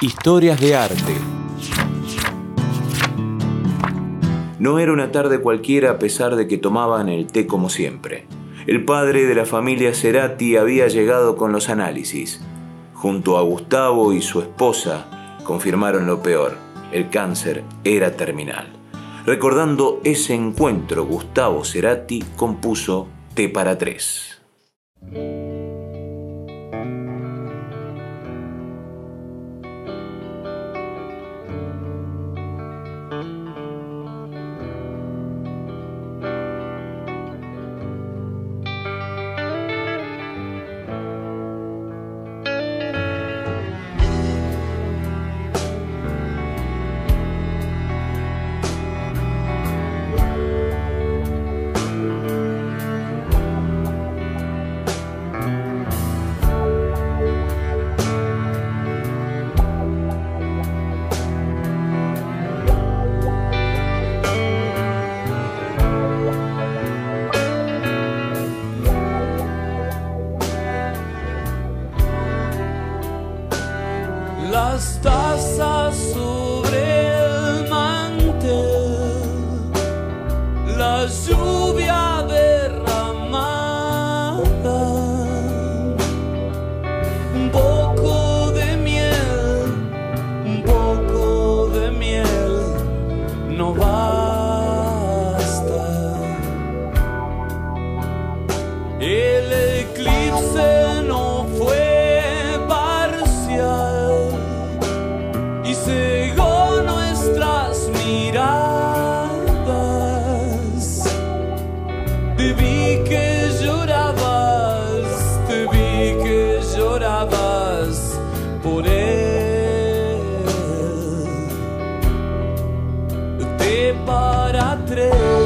Historias de arte. No era una tarde cualquiera a pesar de que tomaban el té como siempre. El padre de la familia Cerati había llegado con los análisis. Junto a Gustavo y su esposa confirmaron lo peor. El cáncer era terminal. Recordando ese encuentro, Gustavo Cerati compuso Té para tres. Las tazas sobre el mantel, la lluvia derramada, un poco de miel, un poco de miel, no basta. El eclipse por ele. para três.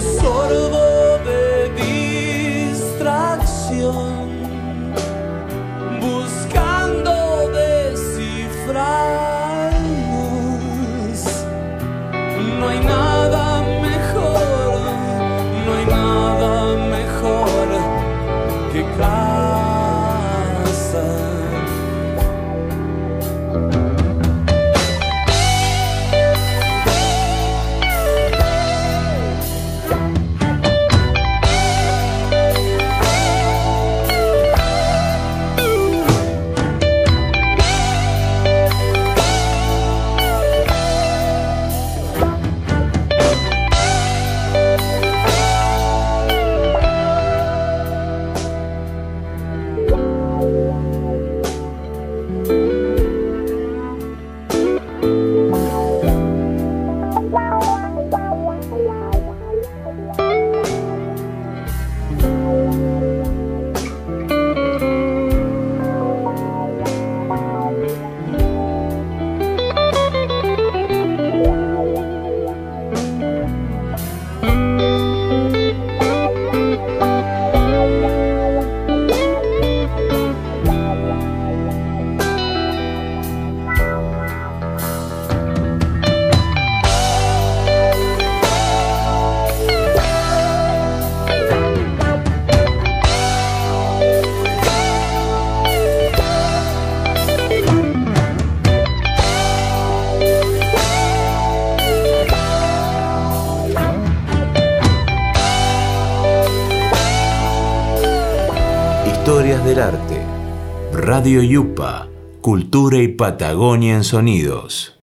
so Historias del arte. Radio Yupa. Cultura y Patagonia en sonidos.